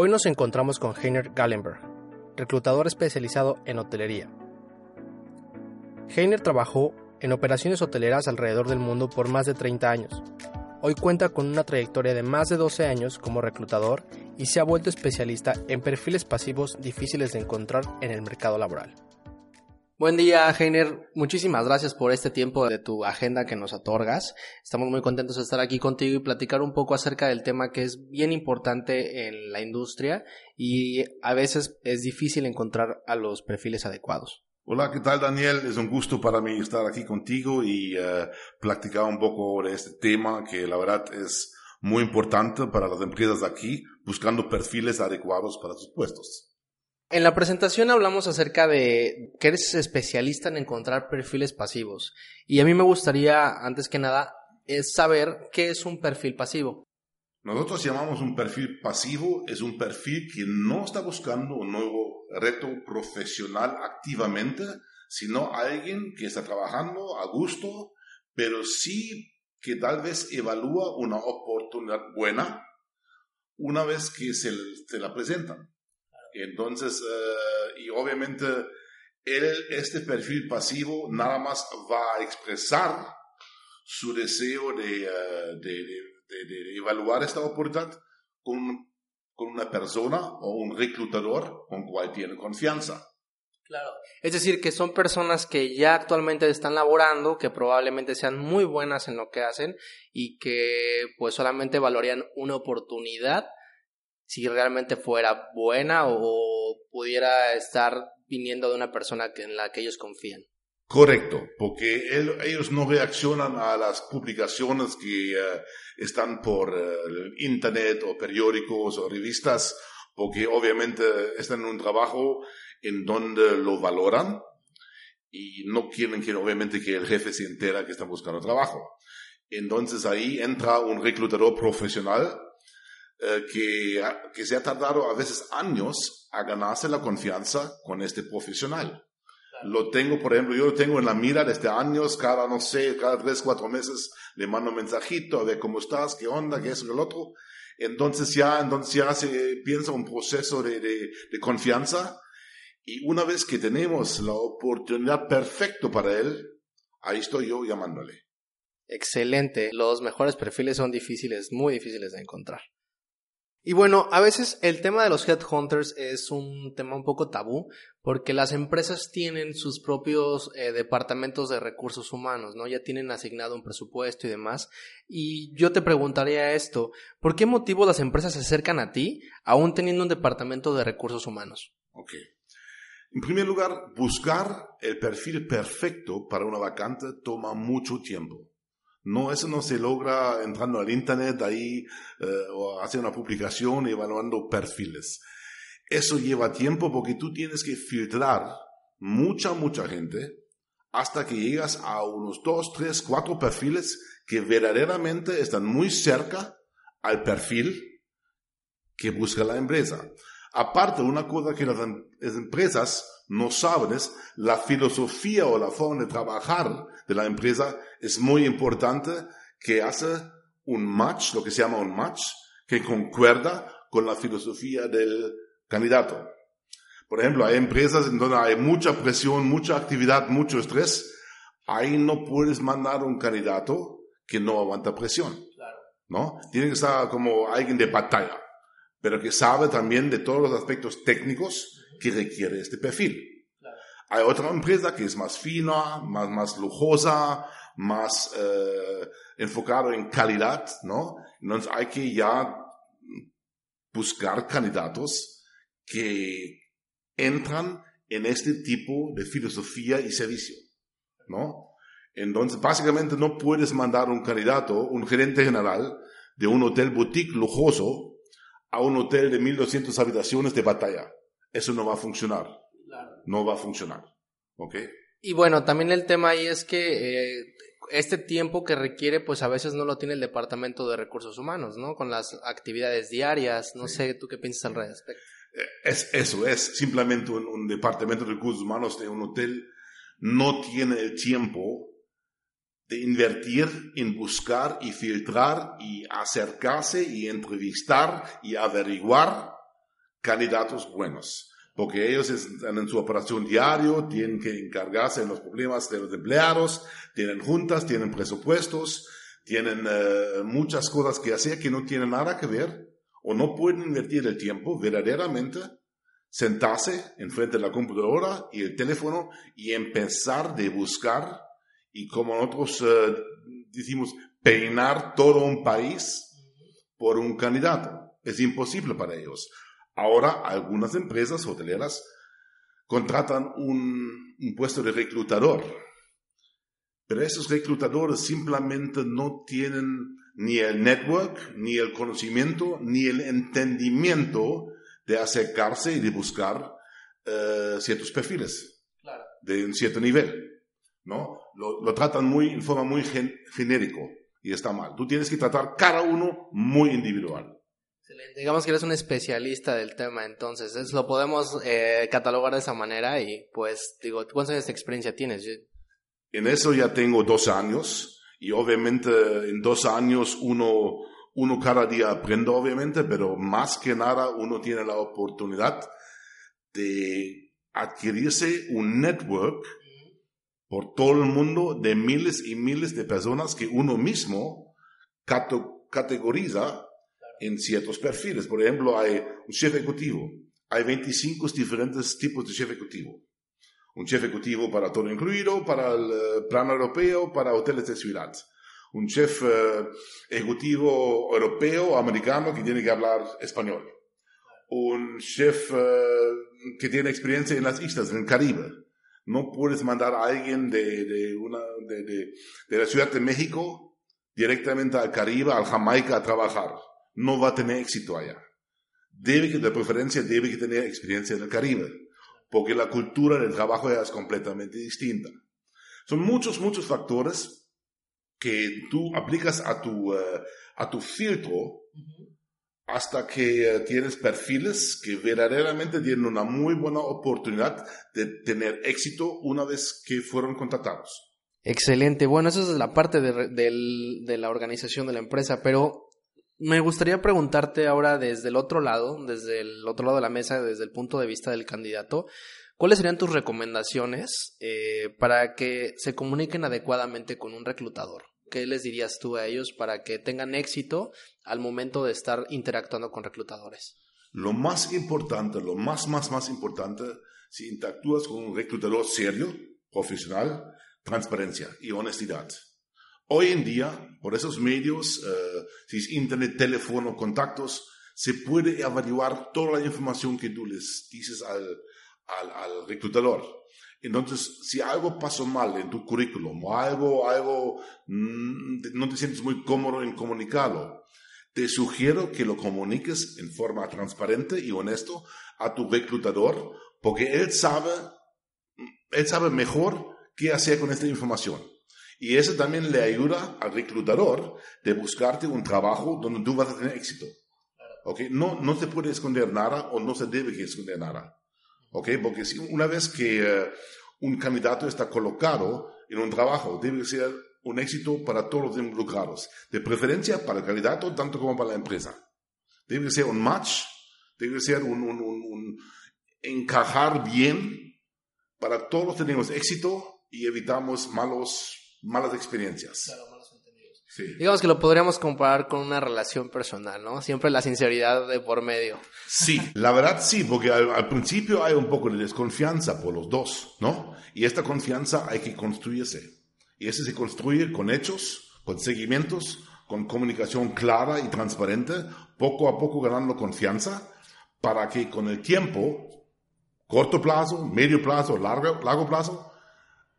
Hoy nos encontramos con Heiner Gallenberg, reclutador especializado en hotelería. Heiner trabajó en operaciones hoteleras alrededor del mundo por más de 30 años. Hoy cuenta con una trayectoria de más de 12 años como reclutador y se ha vuelto especialista en perfiles pasivos difíciles de encontrar en el mercado laboral. Buen día, Heiner. Muchísimas gracias por este tiempo de tu agenda que nos otorgas. Estamos muy contentos de estar aquí contigo y platicar un poco acerca del tema que es bien importante en la industria y a veces es difícil encontrar a los perfiles adecuados. Hola, ¿qué tal Daniel? Es un gusto para mí estar aquí contigo y uh, platicar un poco de este tema que la verdad es muy importante para las empresas aquí, buscando perfiles adecuados para sus puestos. En la presentación hablamos acerca de que eres especialista en encontrar perfiles pasivos. Y a mí me gustaría, antes que nada, saber qué es un perfil pasivo. Nosotros llamamos un perfil pasivo, es un perfil que no está buscando un nuevo reto profesional activamente, sino alguien que está trabajando a gusto, pero sí que tal vez evalúa una oportunidad buena una vez que se la presentan. Entonces, uh, y obviamente, él, este perfil pasivo nada más va a expresar su deseo de, uh, de, de, evaluar esta oportunidad con, con una persona o un reclutador con cual tiene confianza. Claro. Es decir, que son personas que ya actualmente están laborando, que probablemente sean muy buenas en lo que hacen y que pues solamente valorarían una oportunidad si realmente fuera buena o pudiera estar viniendo de una persona en la que ellos confían. Correcto, porque ellos no reaccionan a las publicaciones que uh, están por uh, internet o periódicos o revistas, porque obviamente están en un trabajo en donde lo valoran y no quieren que obviamente que el jefe se entera que están buscando trabajo. Entonces ahí entra un reclutador profesional eh, que, que se ha tardado a veces años a ganarse la confianza con este profesional. Lo tengo, por ejemplo, yo lo tengo en la mira desde años, cada, no sé, cada tres, cuatro meses le mando un mensajito a ver cómo estás, qué onda, qué es lo otro. Entonces ya, entonces ya se piensa un proceso de, de, de confianza y una vez que tenemos la oportunidad perfecta para él, ahí estoy yo llamándole. Excelente. Los mejores perfiles son difíciles, muy difíciles de encontrar. Y bueno, a veces el tema de los headhunters es un tema un poco tabú porque las empresas tienen sus propios eh, departamentos de recursos humanos, ¿no? Ya tienen asignado un presupuesto y demás. Y yo te preguntaría esto, ¿por qué motivo las empresas se acercan a ti aún teniendo un departamento de recursos humanos? Ok. En primer lugar, buscar el perfil perfecto para una vacante toma mucho tiempo. No, eso no se logra entrando al internet ahí eh, o haciendo una publicación evaluando perfiles. Eso lleva tiempo porque tú tienes que filtrar mucha, mucha gente hasta que llegas a unos dos, tres, cuatro perfiles que verdaderamente están muy cerca al perfil que busca la empresa. Aparte, una cosa que las em-, empresas no saben es la filosofía o la forma de trabajar de la empresa es muy importante que hace un match, lo que se llama un match, que concuerda con la filosofía del candidato. Por ejemplo, hay empresas en donde hay mucha presión, mucha actividad, mucho estrés. Ahí no puedes mandar un candidato que no aguanta presión. ¿No? Tiene que estar como alguien de batalla, pero que sabe también de todos los aspectos técnicos que requiere este perfil. Hay otra empresa que es más fina, más, más lujosa, más eh, enfocado en calidad, ¿no? Entonces hay que ya buscar candidatos que entran en este tipo de filosofía y servicio, ¿no? Entonces, básicamente no puedes mandar un candidato, un gerente general de un hotel boutique lujoso a un hotel de 1200 habitaciones de batalla. Eso no va a funcionar. No va a funcionar. ¿Ok? Y bueno, también el tema ahí es que eh, este tiempo que requiere, pues a veces no lo tiene el Departamento de Recursos Humanos, ¿no? Con las actividades diarias. No sé, ¿tú qué piensas al respecto? Eh, es eso, es simplemente un, un, departamento de recursos humanos de un hotel no tiene el tiempo de invertir en buscar y filtrar y acercarse y entrevistar y averiguar candidatos buenos. Porque ellos están en su operación diario, tienen que encargarse de los problemas de los empleados, tienen juntas, tienen presupuestos, tienen uh, muchas cosas que hacer que no tienen nada que ver o no pueden invertir el tiempo verdaderamente sentarse enfrente de la computadora y el teléfono y empezar de buscar y como nosotros uh, decimos, peinar todo un país por un candidato. Es imposible para ellos. Ahora algunas empresas hoteleras contratan un, un puesto de reclutador, pero esos reclutadores simplemente no tienen ni el network, ni el conocimiento, ni el entendimiento de acercarse y de buscar uh, ciertos perfiles claro. de un cierto nivel. ¿no? Lo, lo tratan muy, en forma muy gen, genérico y está mal. Tú tienes que tratar cada uno muy individual. Digamos que eres un especialista del tema, entonces es, lo podemos eh, catalogar de esa manera y pues digo, ¿cuántos años de experiencia tienes? En eso ya tengo dos años y obviamente en dos años uno, uno cada día aprende obviamente, pero más que nada uno tiene la oportunidad de adquirirse un network por todo el mundo de miles y miles de personas que uno mismo categoriza en ciertos perfiles. Por ejemplo, hay un chef ejecutivo. Hay 25 diferentes tipos de chef ejecutivo. Un chef ejecutivo para todo incluido, para el plan europeo, para hoteles de ciudad. Un chef uh, ejecutivo europeo, americano, que tiene que hablar español. Un chef uh, que tiene experiencia en las islas, en el Caribe no puedes mandar a alguien de, de, una, de, de la Ciudad de México directamente al Caribe, al Jamaica a trabajar. No va a tener éxito allá. Debe que, de preferencia, debe que tener experiencia en el Caribe, porque la cultura del trabajo es completamente distinta. Son muchos, muchos factores que tú aplicas a tu, uh, a tu filtro hasta que uh, tienes perfiles que verdaderamente tienen una muy buena oportunidad de tener éxito una vez que fueron contratados. Excelente. Bueno, eso es la parte de, de, de, la organización de la empresa, pero me gustaría preguntarte ahora desde el otro lado, desde el otro lado de la mesa, desde el punto de vista del candidato, ¿cuáles serían tus recomendaciones eh, para que se comuniquen adecuadamente con un reclutador? ¿Qué les dirías tú a ellos para que tengan éxito al momento de estar interactuando con reclutadores? Lo más importante, lo más, más, más importante, si interactúas con un reclutador serio, profesional, transparencia y honestidad. Hoy en día, por esos medios, uh, si es internet, teléfono, contactos, se puede averiguar toda la información que tú les dices al, al, al reclutador. Entonces, si algo pasó mal en tu currículum o algo, algo mmm, no te sientes muy cómodo en comunicarlo, te sugiero que lo comuniques en forma transparente y honesto a tu reclutador, porque él sabe, él sabe mejor qué hacer con esta información. Y eso también le ayuda al reclutador de buscarte un trabajo donde tú vas a tener éxito. ¿Okay? No, no se puede esconder nada o no se debe esconder nada. ¿Ok? Porque si una vez que uh, un candidato está colocado en un trabajo, debe ser un éxito para todos los involucrados. De preferencia para el candidato, tanto como para la empresa. Debe ser un match, debe ser un, un, un, un encajar bien para todos tenemos éxito y evitamos malos, malas experiencias. Claro, malos entendidos. Sí. Digamos que lo podríamos comparar con una relación personal, ¿no? Siempre la sinceridad de por medio. Sí, la verdad sí, porque al, al, principio hay un poco de desconfianza por los dos, ¿no? Y esta confianza hay que construirse. Y eso se construye con hechos, con seguimientos, con comunicación clara y transparente, poco a poco ganando confianza, para que con el tiempo, corto plazo, medio plazo, largo, largo plazo,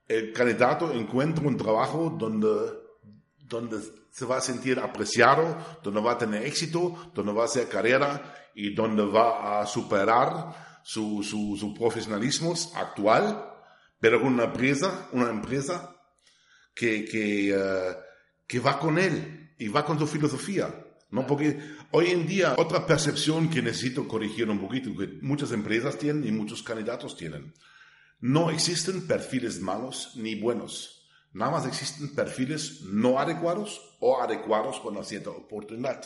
el candidato encuentre un trabajo donde donde se va a sentir apreciado, donde va a tener éxito, donde va a hacer carrera y donde va a superar su, su, su profesionalismo actual, pero con una empresa, una empresa que, que, eh, que va con él y va con su filosofía. ¿no? Porque hoy en día otra percepción que necesito corregir un poquito, que muchas empresas tienen y muchos candidatos tienen. No existen perfiles malos ni buenos. Nada más existen perfiles no adecuados o adecuados con una cierta oportunidad.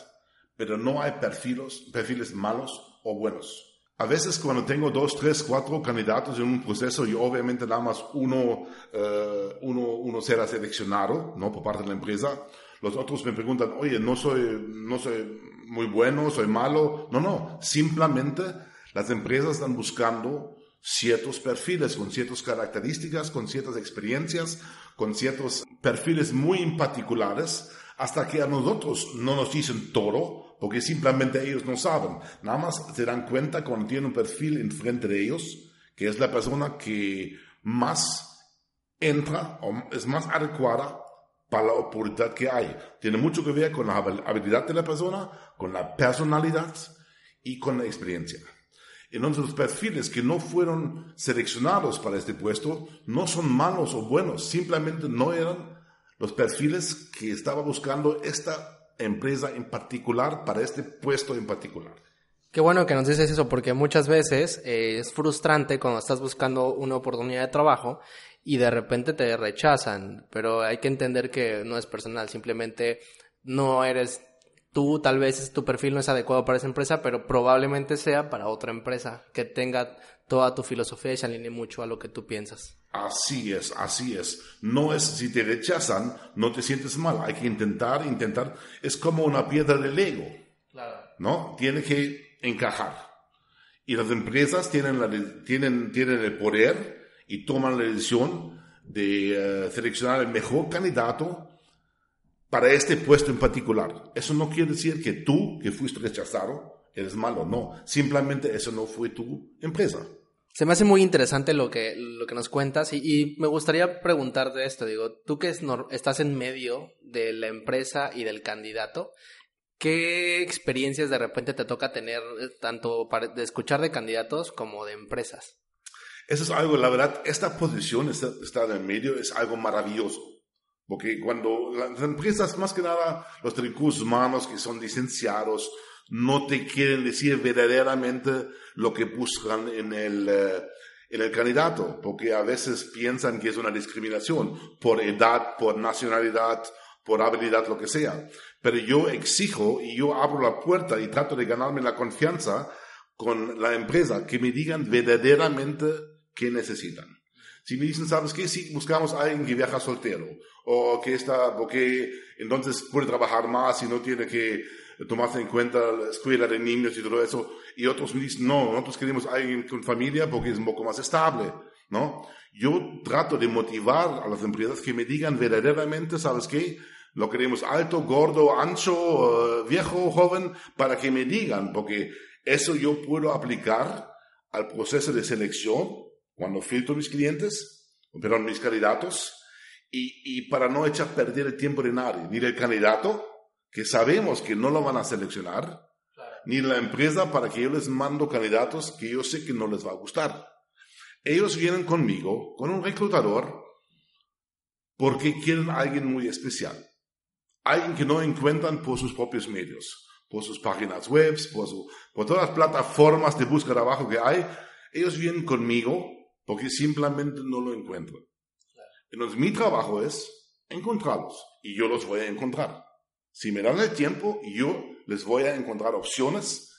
Pero no hay perfiles, perfiles malos o buenos. A veces cuando tengo dos, tres, cuatro candidatos en un proceso y obviamente nada más uno, eh, uno, uno será seleccionado, ¿no? Por parte de la empresa, los otros me preguntan, oye, no soy, no soy muy bueno, soy malo. No, no, simplemente las empresas están buscando ciertos perfiles, con ciertas características, con ciertas experiencias, con ciertos perfiles muy particulares, hasta que a nosotros no nos dicen todo, porque simplemente ellos no saben. Nada más se dan cuenta cuando tienen un perfil enfrente de ellos, que es la persona que más entra o es más adecuada para la oportunidad que hay. Tiene mucho que ver con la habilidad de la persona, con la personalidad y con la experiencia. Entonces los perfiles que no fueron seleccionados para este puesto no son malos o buenos, simplemente no eran los perfiles que estaba buscando esta empresa en particular para este puesto en particular. Qué bueno que nos dices eso, porque muchas veces eh, es frustrante cuando estás buscando una oportunidad de trabajo y de repente te rechazan, pero hay que entender que no es personal, simplemente no eres tú, tal vez tu perfil no es adecuado para esa empresa, pero probablemente sea para otra empresa que tenga toda tu filosofía y se alinee mucho a lo que tú piensas. Así es, así es. No es si te rechazan, no te sientes mal. Hay que intentar, intentar. Es como una piedra de Lego. Claro. ¿No? Tiene que encajar. Y las empresas tienen, la, tienen, tienen el poder y toman la decisión de eh, seleccionar el mejor candidato para este puesto en particular. Eso no quiere decir que tú, que fuiste rechazado, eres malo, no. Simplemente eso no fue tu empresa. Se me hace muy interesante lo que, lo que nos cuentas y, me gustaría preguntarte esto, digo, tú que estás en medio de la empresa y del candidato, ¿qué experiencias de repente te toca tener eh, tanto para, de escuchar de candidatos como de empresas? Eso es algo, la verdad, esta posición, estar en medio, es algo maravilloso. Porque cuando las empresas, más que nada los recursos humanos que son licenciados, no te quieren decir verdaderamente lo que buscan en el, eh, en el candidato, porque a veces piensan que es una discriminación por edad, por nacionalidad, por habilidad, lo que sea. Pero yo exijo y yo abro la puerta y trato de ganarme la confianza con la empresa, que me digan verdaderamente qué necesitan. Si me dicen, ¿sabes qué? Si buscamos alguien que viaja soltero, o que está, porque entonces puede trabajar más y no tiene que tomarse en cuenta la escuela de niños y todo eso. Y otros me dicen, no, nosotros queremos alguien con familia porque es un poco más estable, ¿no? Yo trato de motivar a las empresas que me digan verdaderamente, ¿sabes qué? Lo queremos alto, gordo, ancho, eh, viejo, joven, para que me digan, porque eso yo puedo aplicar al proceso de selección cuando filtro mis clientes, perdón, mis candidatos, y, y para no echar perder el tiempo de nadie, ni del candidato, que sabemos que no lo van a seleccionar, ni la empresa para que yo les mando candidatos que yo sé que no les va a gustar. Ellos vienen conmigo, con un reclutador, porque quieren a alguien muy especial. Alguien que no encuentran por sus propios medios, por sus páginas web, por, por todas las plataformas de búsqueda abajo que hay. Ellos vienen conmigo porque simplemente no lo encuentran. Entonces mi trabajo es encontrarlos y yo los voy a encontrar. Si me dan el tiempo, yo les voy a encontrar opciones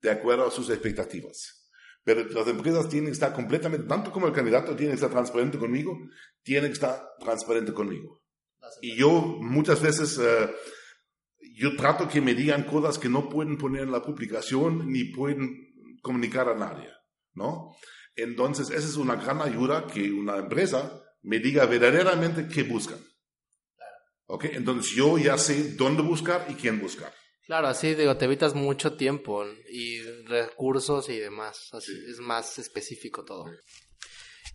de acuerdo a sus expectativas. Pero las empresas tienen que estar completamente, tanto como el candidato tiene que estar transparente conmigo, tienen que estar transparente conmigo. Y yo muchas veces, eh, yo trato que me digan cosas que no pueden poner en la publicación ni pueden comunicar a nadie, ¿no? Entonces, esa es una gran ayuda que una empresa me diga verdaderamente qué buscan. ¿Ok? Entonces yo ya sé dónde buscar y quién buscar. Claro, así digo, te evitas mucho tiempo y recursos y demás. Así es más específico todo.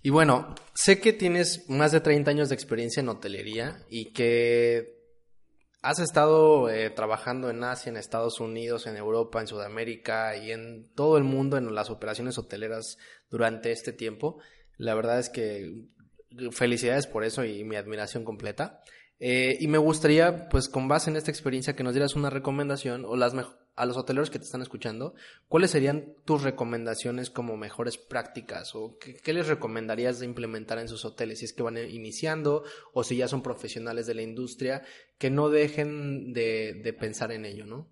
Y bueno, sé que tienes más de 30 años de experiencia en hotelería y que has estado eh, trabajando en Asia, en Estados Unidos, en Europa, en Sudamérica y en todo el mundo en las operaciones hoteleras durante este tiempo. La verdad es que felicidades por eso y mi admiración completa. Eh, y me gustaría, pues con base en esta experiencia, que nos dieras una recomendación o las a los hoteleros que te están escuchando, ¿cuáles serían tus recomendaciones como mejores prácticas o qué, les recomendarías de implementar en sus hoteles si es que van iniciando o si ya son profesionales de la industria, que no dejen de, pensar en ello, ¿no?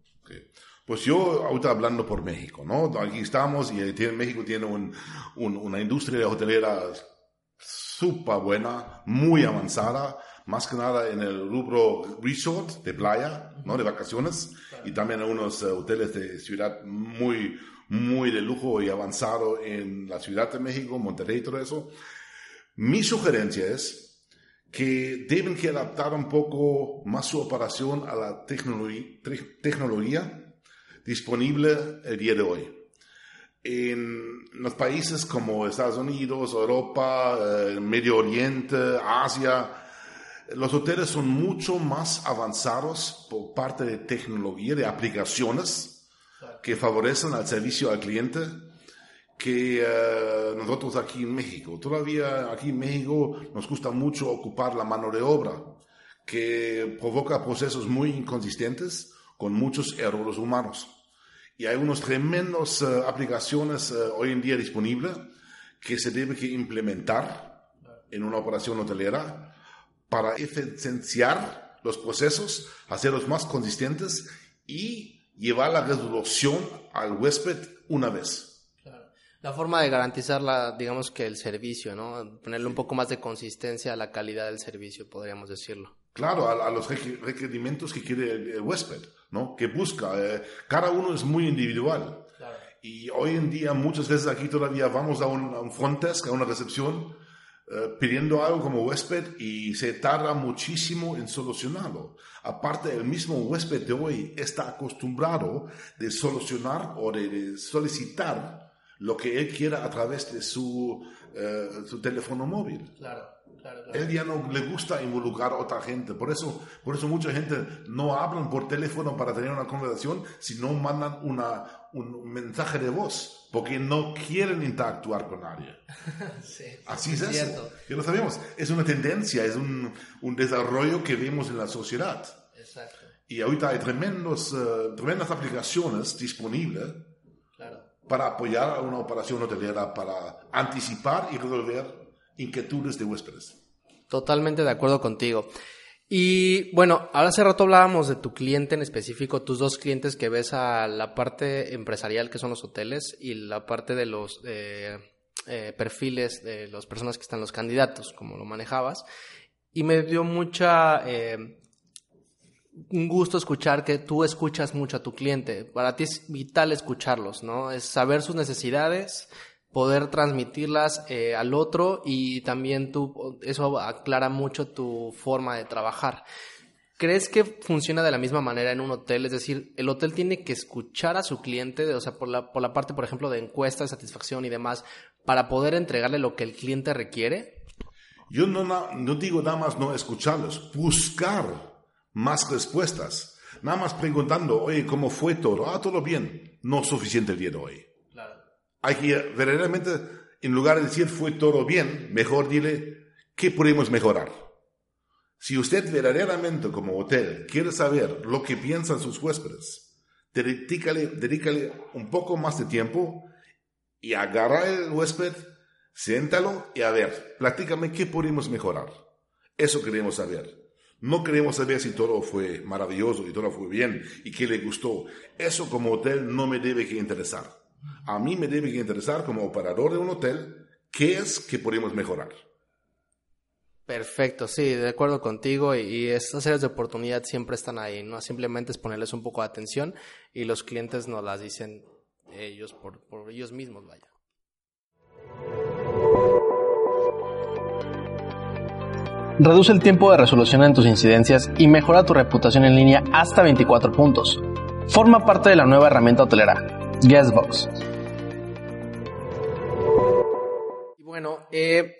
Pues yo ahorita hablando por México, ¿no? Aquí estamos y México tiene una industria hotelera súper buena, muy avanzada más que nada en el rubro resort de playa, ¿no? De vacaciones y también en unos eh, hoteles de ciudad muy, muy de lujo y avanzado en la Ciudad de México, Monterrey y todo eso. Mi sugerencia es que deben que adaptar un poco más su operación a la tecnología disponible el día de hoy. En los países como Estados Unidos, Europa, eh, Medio Oriente, Asia, los hoteles son mucho más avanzados por parte de tecnología, de aplicaciones que favorecen al servicio al cliente que eh, nosotros aquí en México. Todavía aquí en México nos gusta mucho ocupar la mano de obra, que provoca procesos muy inconsistentes con muchos errores humanos. Y hay unas tremendas eh, aplicaciones eh, hoy en día disponibles que se debe que implementar en una operación hotelera para eficienciar los procesos, hacerlos más consistentes y llevar la resolución al huésped una vez. La forma de garantizar, la, digamos que el servicio, ¿no? Ponerle un poco más de consistencia a la calidad del servicio, podríamos decirlo. Claro, a, los requerimientos que quiere el, huésped, ¿no? Que busca. Eh, cada uno es muy individual. Y hoy en día, muchas veces aquí todavía vamos a un, a un front desk, a una recepción, eh, pidiendo algo como huésped y se tarda muchísimo en solucionarlo. Aparte, el mismo huésped de hoy está acostumbrado de solucionar o de, solicitar lo que él quiera a través de su, eh, su teléfono móvil. Claro. Claro, Él ya no le gusta involucrar a otra gente. Por eso, por eso mucha gente no hablan por teléfono para tener una conversación, sino mandan una, un mensaje de voz, porque no quieren interactuar con nadie. sí, Así es, eso. Ya lo sabemos. Es una tendencia, es un, un desarrollo que vemos en la sociedad. Exacto. Y ahorita hay tremendos, uh, tremendas aplicaciones disponibles para apoyar a una operación hotelera, para anticipar y resolver inquietudes de huéspedes. Totalmente de acuerdo contigo. Y bueno, ahora hace rato hablábamos de tu cliente en específico, tus dos clientes que ves a la parte empresarial que son los hoteles y la parte de los eh, eh, perfiles de las personas que están los candidatos, como lo manejabas. Y me dio mucha eh, un gusto escuchar que tú escuchas mucho a tu cliente. Para ti es vital escucharlos, ¿no? Es saber sus necesidades, poder transmitirlas eh, al otro y también tú, eso aclara mucho tu forma de trabajar. ¿Crees que funciona de la misma manera en un hotel? Es decir, el hotel tiene que escuchar a su cliente, o sea, por la, por la parte, por ejemplo, de encuesta, de satisfacción y demás, para poder entregarle lo que el cliente requiere. Yo no, no digo nada más no escucharlos, buscar más respuestas. Nada más preguntando, oye, ¿cómo fue todo? Ah, todo bien. No suficiente el día de hoy. Hay que verdaderamente, en lugar de decir fue todo bien, mejor dile qué podemos mejorar. Si usted verdaderamente como hotel quiere saber lo que piensan sus huéspedes, dedícale, dedícale un poco más de tiempo y agarra el huésped, siéntalo y a ver, platícame qué podemos mejorar. Eso queremos saber. No queremos saber si todo fue maravilloso y todo fue bien y qué le gustó. Eso como hotel no me debe que interesar. A mí me debe interesar como operador de un hotel qué es que podemos mejorar. Perfecto, sí, de acuerdo contigo y, estas áreas de oportunidad siempre están ahí, ¿no? Simplemente es ponerles un poco de atención y los clientes nos las dicen ellos por, por ellos mismos, vaya. Reduce el tiempo de resolución en tus incidencias y mejora tu reputación en línea hasta 24 puntos. Forma parte de la nueva herramienta hotelera, Guestbox. Bueno, eh,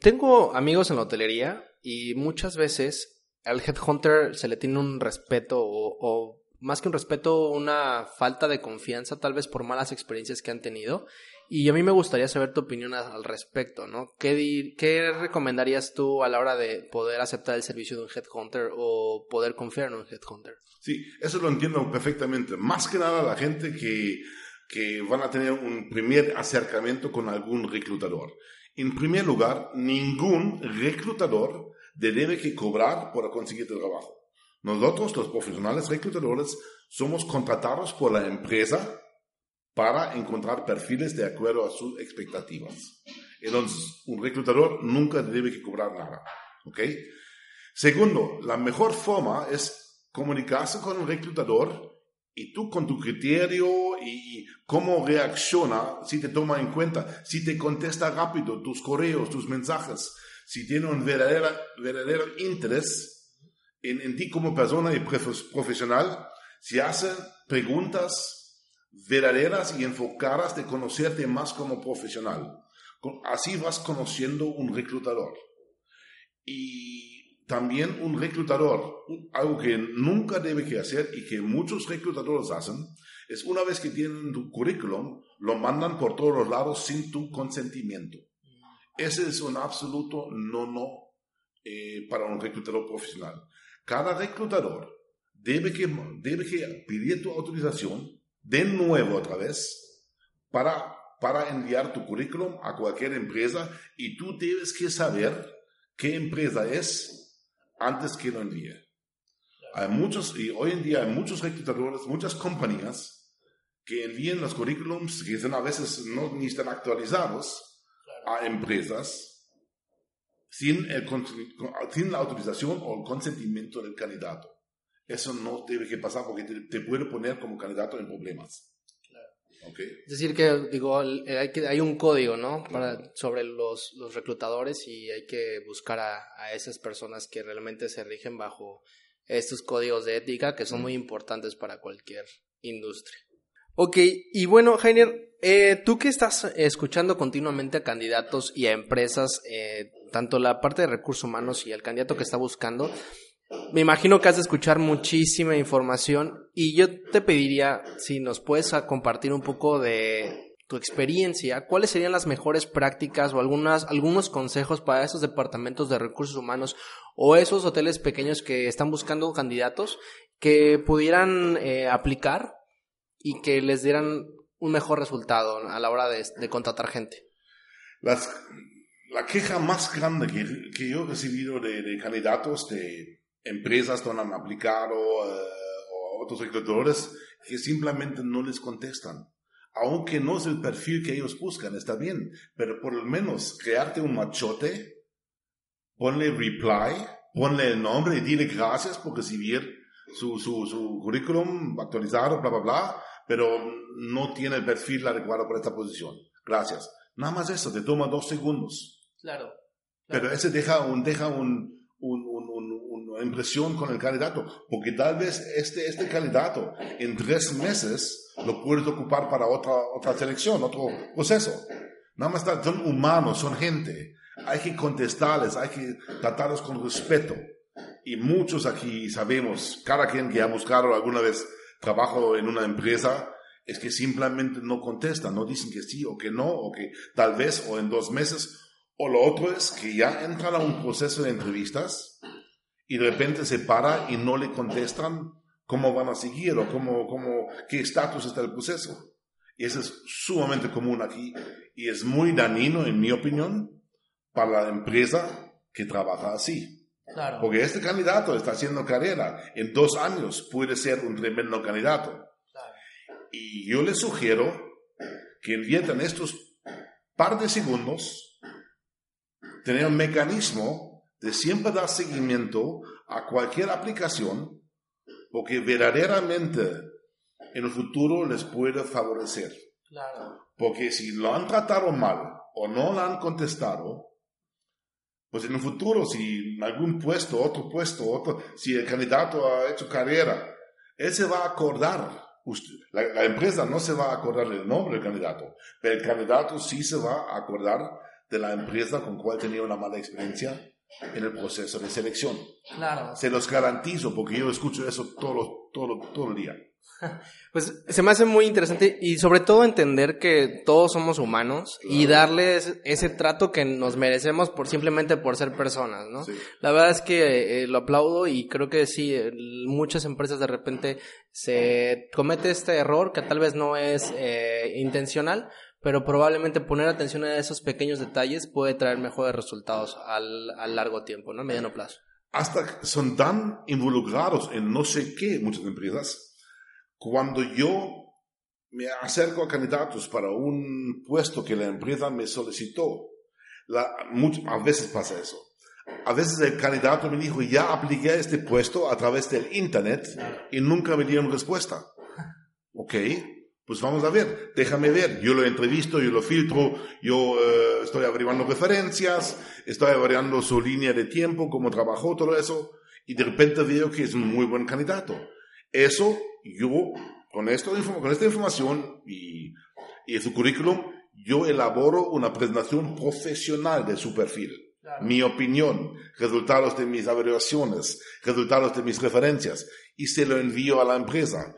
tengo amigos en la hotelería y muchas veces al headhunter se le tiene un respeto o, o más que un respeto, una falta de confianza, tal vez por malas experiencias que han tenido. Y a mí me gustaría saber tu opinión al respecto, ¿no? ¿Qué, ¿Qué recomendarías tú a la hora de poder aceptar el servicio de un headhunter o poder confiar en un headhunter? Sí, eso lo entiendo perfectamente. Más que nada la gente que, que van a tener un primer acercamiento con algún reclutador. En primer lugar, ningún reclutador debe que cobrar por conseguir el trabajo. Nosotros, los profesionales reclutadores, somos contratados por la empresa para encontrar perfiles de acuerdo a sus expectativas. Entonces, un reclutador nunca debe que cobrar nada. ¿Ok? Segundo, la mejor forma es comunicarse con el reclutador y tú con tu criterio y cómo reacciona, si te toma en cuenta, si te contesta rápido tus correos, tus mensajes, si tiene un verdadero, verdadero interés en, ti como persona y profesional, si hace preguntas verdaderas y enfocadas de conocerte más como profesional. Así vas conociendo un reclutador. Y también un reclutador, algo que nunca debe que hacer y que muchos reclutadores hacen, es una vez que tienen tu currículum, lo mandan por todos los lados sin tu consentimiento. Ese es un absoluto no-no eh, para un reclutador profesional. Cada reclutador debe que, debe que pedir tu autorización de nuevo otra vez para, para enviar tu currículum a cualquier empresa y tú debes que saber qué empresa es antes que lo envíe. Hay muchos, y hoy en día hay muchos reclutadores, muchas compañías que envían los currículums que son a veces no ni están actualizados a empresas sin, el, sin la autorización o el consentimiento del candidato. Eso no debe que pasar porque te, puede poner como candidato en problemas. Es decir, que digo, hay, que, hay un código, ¿no? Para, sobre los, los reclutadores y hay que buscar a, a, esas personas que realmente se rigen bajo estos códigos de ética que son muy importantes para cualquier industria. Ok, y bueno, Heiner, eh, tú que estás escuchando continuamente a candidatos y a empresas, eh, tanto la parte de recursos humanos y el candidato que está buscando, me imagino que has de escuchar muchísima información y yo te pediría si nos puedes compartir un poco de tu experiencia, cuáles serían las mejores prácticas o algunas, algunos consejos para esos departamentos de recursos humanos o esos hoteles pequeños que están buscando candidatos que pudieran eh, aplicar y que les dieran un mejor resultado a la hora de, contratar gente? La queja más grande que, que yo he recibido de, candidatos de empresas donde han aplicado eh, o otros reclutadores que simplemente no les contestan. Aunque no es el perfil que ellos buscan, está bien, pero por lo menos crearte un machote, ponle reply, ponle el nombre y dile gracias por recibir su, su, su currículum actualizado, bla, bla, bla, pero no tiene el perfil adecuado para esta posición. Gracias. Nada más eso, te toma dos segundos. Claro. Pero ese deja, un, deja un, un, impresión con el candidato, porque tal vez este, este candidato en tres meses lo puedes ocupar para otra, otra selección, otro proceso. Nada más son humanos, son gente. Hay que contestarles, hay que tratarlos con respeto. Y muchos aquí sabemos, cada quien que ha buscado alguna vez trabajo en una empresa, es que simplemente no contestan, no dicen que sí o que no, o que tal vez o en dos meses. O lo otro es que ya entran a un proceso de entrevistas y de repente se para y no le contestan cómo van a seguir o cómo, cómo, qué estatus está el proceso. Y eso es sumamente común aquí y es muy dañino, en mi opinión, para la empresa que trabaja así. Porque este candidato está haciendo carrera. En dos años puede ser un tremendo candidato. Y yo le sugiero que inviertan estos par de segundos, tener un mecanismo de siempre dar seguimiento a cualquier aplicación, porque verdaderamente en el futuro les puede favorecer. Porque si lo han tratado mal o no lo han contestado, pues en un futuro, si en algún puesto, otro puesto, otro, si el candidato ha hecho carrera, él se va a acordar. la, empresa no se va a acordar del nombre del candidato, pero el candidato sí se va a acordar de la empresa con cual tenía una mala experiencia en el proceso de selección. Claro. Se los garantizo porque yo escucho eso todo, todo, todo el día. Pues se me hace muy interesante y sobre todo entender que todos somos humanos y darles ese trato que nos merecemos por simplemente por ser personas, ¿no? La verdad es que eh, lo aplaudo y creo que sí, muchas empresas de repente se comete este error que tal vez no es eh, intencional, pero probablemente poner atención a esos pequeños detalles puede traer mejores resultados al, al largo tiempo, ¿no? A mediano plazo. Hasta son tan involucrados en no sé qué muchas empresas cuando yo me acerco a candidatos para un puesto que la empresa me solicitó, a veces pasa eso. A veces el candidato me dijo, ya apliqué este puesto a través del Internet y nunca me dieron respuesta. Ok, pues vamos a ver, déjame ver. Yo lo entrevisto, yo lo filtro, yo eh, estoy averiguando referencias, estoy averiguando su línea de tiempo, cómo trabajó, todo eso, y de repente veo que es un muy buen candidato. Eso yo, con, esto, con esta información y, y su currículum, yo elaboro una presentación profesional de su perfil. Mi opinión, resultados de mis averiguaciones, resultados de mis referencias, y se lo envío a la empresa.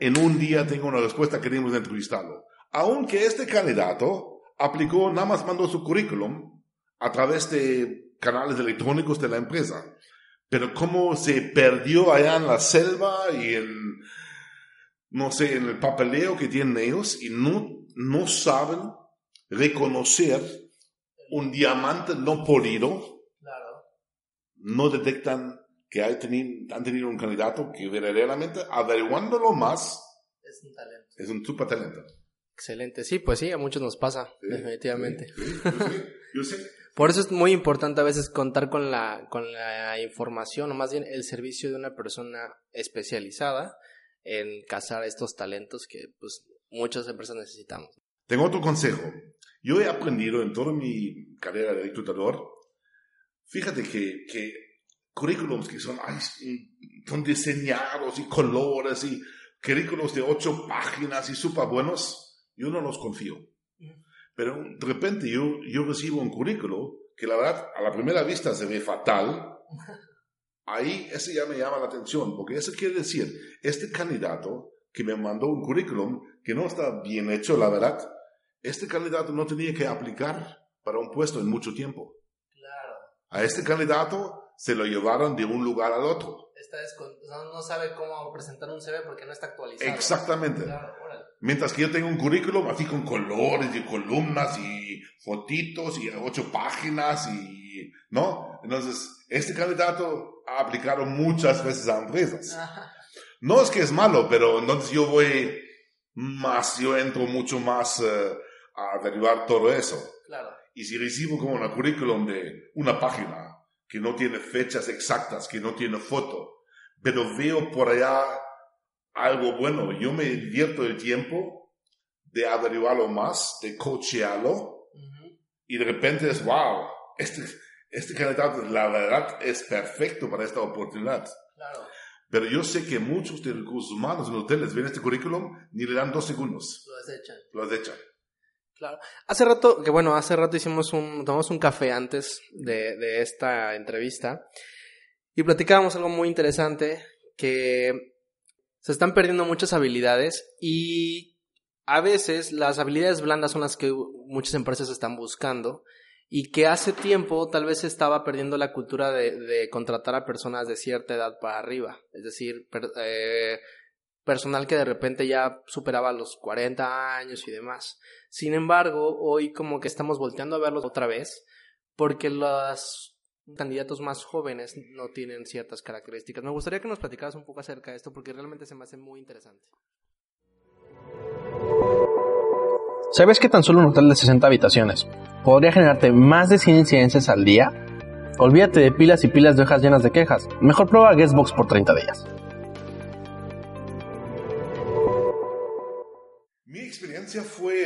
En un día tengo una respuesta, queremos entrevistarlo. Aunque este candidato aplicó, nada más mandó su currículum a través de canales electrónicos de la empresa. Pero cómo se perdió allá en la selva y en, no sé, en el papeleo que tienen ellos y no, no saben reconocer un diamante no polido, no detectan que hay tenido, han tenido un candidato que verdaderamente, averiguándolo más, es un talento. Es un super talento. Excelente, sí, pues sí, a muchos nos pasa, definitivamente. yo sé. Por eso es muy importante a veces contar con la, con la información, o más bien el servicio de una persona especializada en cazar estos talentos que pues muchas empresas necesitamos. Tengo otro consejo. Yo he aprendido en toda mi carrera de reclutador, fíjate que, que currículums que son, son diseñados y colores y currículums de ocho páginas y súper buenos, yo no los confío. Pero de repente yo, yo recibo un currículo que la verdad a la primera vista se ve fatal Ahí ese ya me llama la atención, porque eso quiere decir, este candidato que me mandó un currículum que no está bien hecho, la verdad, este candidato no tenía que aplicar para un puesto en mucho tiempo. Claro. A este candidato se lo llevaron de un lugar al otro. Está no sabe cómo presentar un CV porque no está actualizado. Exactamente. Mientras que yo tengo un currículum así con colores y columnas y fotitos y ocho páginas y, ¿no? Entonces, este candidato ha aplicado muchas veces a empresas. No es que es malo, pero entonces yo voy más, yo entro mucho más eh, a averiguar todo eso. Claro. Y si recibo como un currículum de una página que no tiene fechas exactas, que no tiene foto, pero veo por allá algo bueno. Yo me divierto el tiempo de averiguarlo más, de cochearlo, y de repente es, wow, este, este candidato, la verdad, es perfecto para esta oportunidad. Claro. Pero yo sé que muchos de recursos humanos en hoteles ven este currículum ni le dan dos segundos. Lo desechan. Lo desechan. Claro. Hace rato, que bueno, hace rato hicimos un, tomamos un café antes de, de esta entrevista y platicábamos algo muy interesante que se están perdiendo muchas habilidades y a veces las habilidades blandas son las que muchas empresas están buscando y que hace tiempo tal vez se estaba perdiendo la cultura de, contratar a personas de cierta edad para arriba, es decir, eh, personal que de repente ya superaba los 40 años y demás. Sin embargo, hoy como que estamos volteando a verlos otra vez porque las candidatos más jóvenes no tienen ciertas características. Me gustaría que nos platicaras un poco acerca de esto porque realmente se me hace muy interesante. ¿Sabes que tan solo un hotel de 60 habitaciones podría generarte más de 100 incidencias al día? Olvídate de pilas y pilas de hojas llenas de quejas. Mejor prueba Guestbox por 30 días.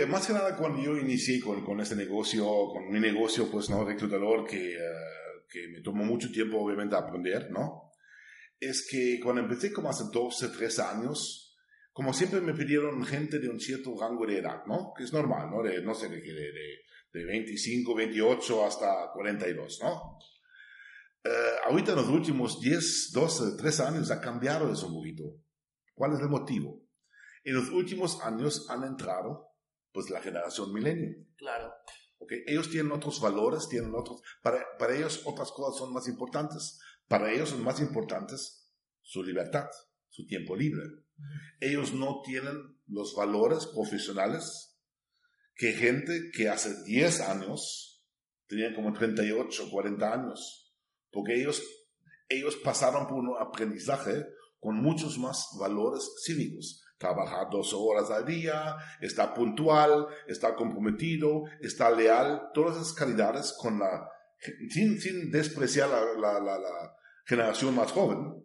Más que nada cuando yo inicié con, con este negocio, con mi negocio, pues no, reclutador, que eh, que me tomó mucho tiempo obviamente aprender, ¿no? Es que cuando empecé como hace 12, 13 años, como siempre me pidieron gente de un cierto rango de edad, ¿no? Que es normal, ¿no? De, no sé, de, de, de 25, 28 hasta 42, ¿no? Eh, ahorita en los últimos 10, 12, 13 años ha cambiado eso un poquito. ¿Cuál es el motivo? En los últimos años han entrado pues la generación milenio. Claro. ¿okay? Ellos tienen otros valores, tienen otros, para, para ellos otras cosas son más importantes. Para ellos son más importantes su libertad, su tiempo libre. Ellos no tienen los valores profesionales que gente que hace 10 años tenían como 38, 40 años, porque ellos, ellos pasaron por un aprendizaje con muchos más valores cívicos. Trabajar 12 horas al día, está puntual, está comprometido, está leal, todas esas calidades con la, sin, sin despreciar la, la, la, la generación más joven,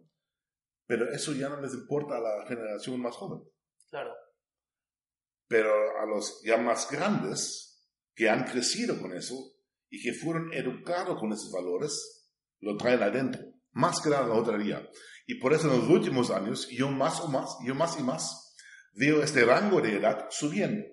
pero eso ya no les importa a la generación más joven. Claro. Pero a los ya más grandes, que han crecido con eso y que fueron educados con esos valores, lo traen adentro, más que nada la otra día. Y por eso en los últimos años, yo más o más, yo más y más, veo este rango de edad subiendo.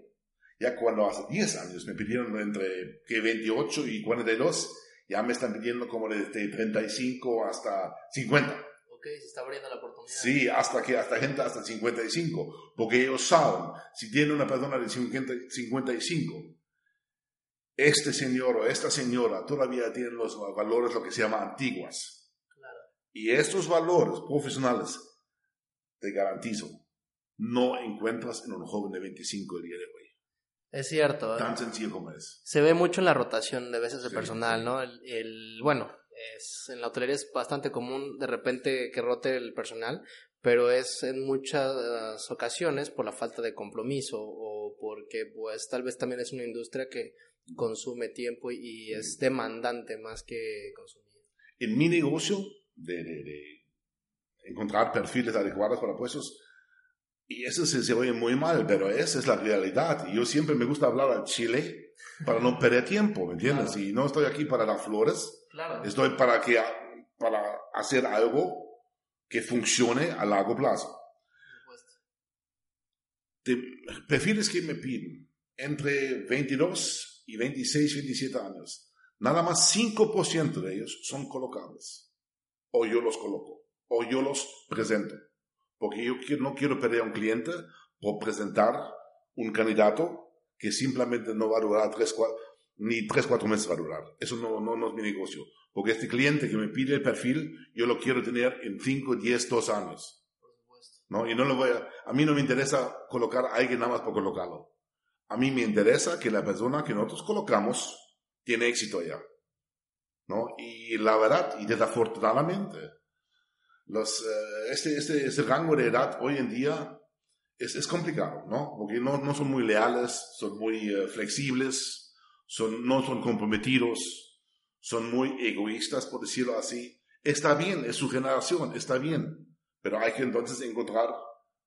Ya cuando hace 10 años me pidieron entre que 28 y 42, ya me están pidiendo como desde 35 hasta 50. Ok, se está abriendo la oportunidad. Sí, hasta que hasta gente hasta 55, porque ellos saben, si tiene una persona de 50, 55, este señor o esta señora todavía tienen los valores, lo que se llama antiguas. Claro. Y estos valores profesionales, te garantizo, no encuentras en un joven de 25 el día de hoy. Es cierto. ¿eh? Tan sencillo como es. Se ve mucho en la rotación de veces de Sí, personal, sí. ¿no? El, el- bueno, es, en la hotelería es bastante común de repente que rote el personal, pero es en muchas ocasiones por la falta de compromiso o porque pues tal vez también es una industria que consume tiempo y es demandante más que consumir. En mi negocio de, de- de encontrar perfiles adecuados para puestos, y eso se, se oye muy mal, pero esa es la realidad. Y yo siempre me gusta hablar al chile para no perder tiempo, ¿me entiendes? Claro. Y no estoy aquí para dar flores, Claro. estoy para, que, para hacer algo que funcione a largo plazo. De perfiles que me piden entre 22 y 26, 27 años, nada más 5% de ellos son colocables. O yo los coloco, o yo los presento. Porque yo no quiero perder a un cliente por presentar un candidato que simplemente no va a durar tres, cua- ni 3, 4 meses va a durar. Eso no, no, no es mi negocio. Porque este cliente que me pide el perfil, yo lo quiero tener en 5, 10, 2 años. ¿no? Y no lo voy a, a mí no me interesa colocar a alguien nada más por colocarlo. A mí me interesa que la persona que nosotros colocamos tiene éxito allá. ¿no? Y la verdad, y desafortunadamente, los, eh, este, este, este rango de edad hoy en día es, es complicado, ¿no? Porque no, no son muy leales, son muy eh, flexibles, son, no son comprometidos, son muy egoístas, por decirlo así. Está bien, es su generación, está bien. Pero hay que entonces encontrar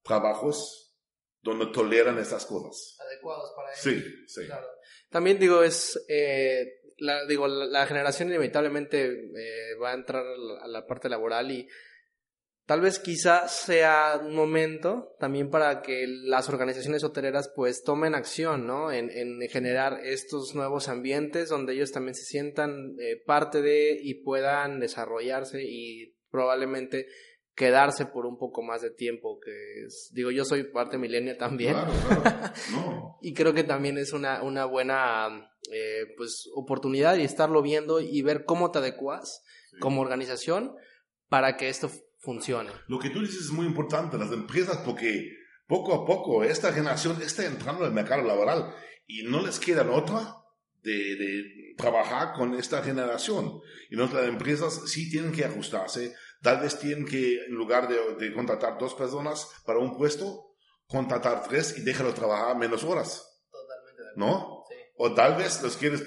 trabajos donde toleran estas cosas. Adecuados para Sí, sí. Claro. También digo, es, eh, la, digo, la, la generación inevitablemente eh, va a entrar a la, a la parte laboral y tal vez quizás sea un momento también para que las organizaciones hoteleras pues tomen acción, ¿no? En, en generar estos nuevos ambientes donde ellos también se sientan eh, parte de y puedan desarrollarse y probablemente quedarse por un poco más de tiempo que es, digo yo soy parte milenia también Claro, claro. No. y creo que también es una, una buena eh, pues, oportunidad y estarlo viendo y ver cómo te adecuas como organización para que esto funcione. Lo que tú dices es muy importante, las empresas, porque poco a poco esta generación está entrando al mercado laboral y no les queda otra de, de trabajar con esta generación. Y nuestras empresas sí tienen que ajustarse, tal vez tienen que, en lugar de, de contratar dos personas para un puesto, contratar tres y déjalos trabajar menos horas, Totalmente de ¿no? Sí. O tal vez los quieres,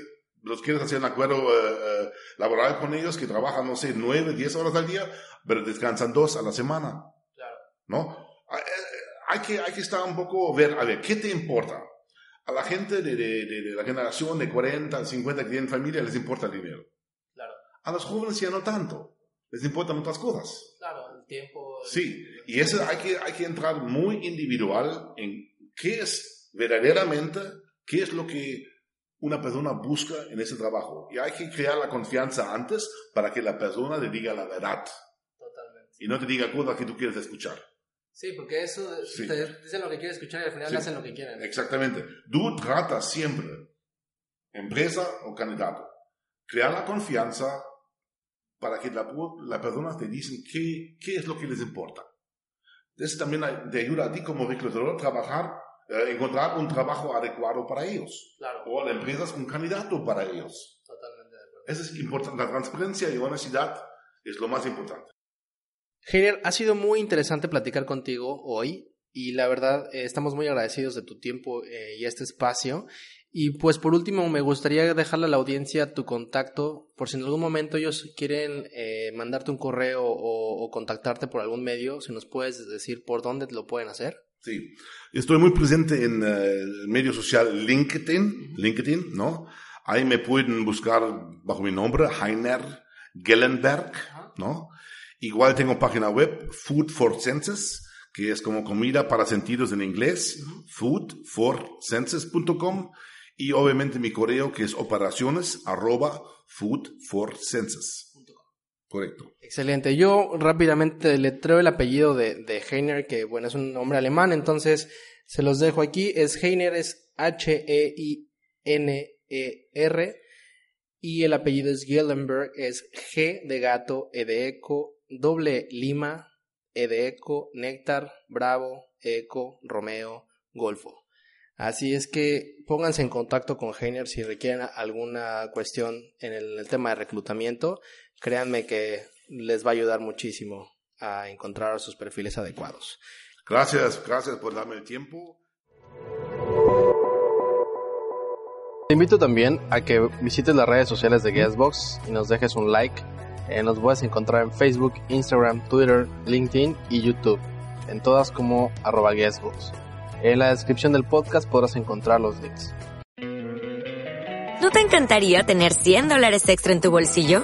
los quieres hacer un acuerdo eh, eh, laboral con ellos que trabajan, no sé, nueve, diez horas al día, pero descansan dos a la semana, Claro. ¿no? Hay- eh, Hay que, hay que estar un poco, ver, a ver, ¿qué te importa? A la gente de, de- de- de la generación de 40, 50 que tienen familia les importa el dinero. Claro. A los jóvenes ya no tanto. Les importan otras cosas. Claro, el tiempo. Sí, y eso hay que, hay que entrar muy individual en qué es verdaderamente, qué es lo que una persona busca en ese trabajo. Y hay que crear la confianza antes para que la persona le diga la verdad. Totalmente. Y no te diga cosas que tú quieres escuchar. Sí, porque eso Sí. te dicen lo que quieren escuchar y al final Sí. hacen lo que quieren. Exactamente. Tú tratas siempre, empresa o candidato, crear la confianza para que la, la persona te dicen qué, qué es lo que les importa. Eso también te ayuda a ti como reclutador a trabajar, eh, encontrar un trabajo adecuado para ellos. Claro, O la empresa es un candidato para ellos. totalmente de acuerdo. Eso es importante. La transparencia y honestidad es lo más importante. Heiner, ha sido muy interesante platicar contigo hoy y la verdad eh, estamos muy agradecidos de tu tiempo eh, y este espacio. Y pues por último me gustaría dejarle a la audiencia tu contacto por si en algún momento ellos quieren eh, mandarte un correo o, o contactarte por algún medio, si nos puedes decir por dónde lo pueden hacer. Sí. Estoy muy presente en eh, el medio social LinkedIn, LinkedIn, ¿no? Ahí me pueden buscar bajo mi nombre, Heiner Gellenberg, ¿no? Igual tengo página web, Food for Senses, que es como comida para sentidos en inglés, foodforsenses.com, y obviamente mi correo que es operaciones arroba foodforsenses. Correcto. Excelente. Yo rápidamente le traigo el apellido de, de Heiner, que bueno, es un nombre alemán, entonces se los dejo aquí. Es Heiner, es H-E-I-N-E-R, y el apellido es Gellenberg, es G de gato, E de eco, doble lima, E de eco, néctar, bravo, eco, Romeo, golfo. Así es que pónganse en contacto con Heiner si requieren alguna cuestión en el, el tema de reclutamiento. Créanme que les va a ayudar muchísimo a encontrar sus perfiles adecuados. Gracias, gracias por darme el tiempo. Te invito también a que visites las redes sociales de Guestbox y nos dejes un like. Eh, nos puedes encontrar en Facebook, Instagram, Twitter, LinkedIn y YouTube. En todas como arroba Guestbox. En la descripción del podcast podrás encontrar los links. ¿No te encantaría tener 100 dólares extra en tu bolsillo?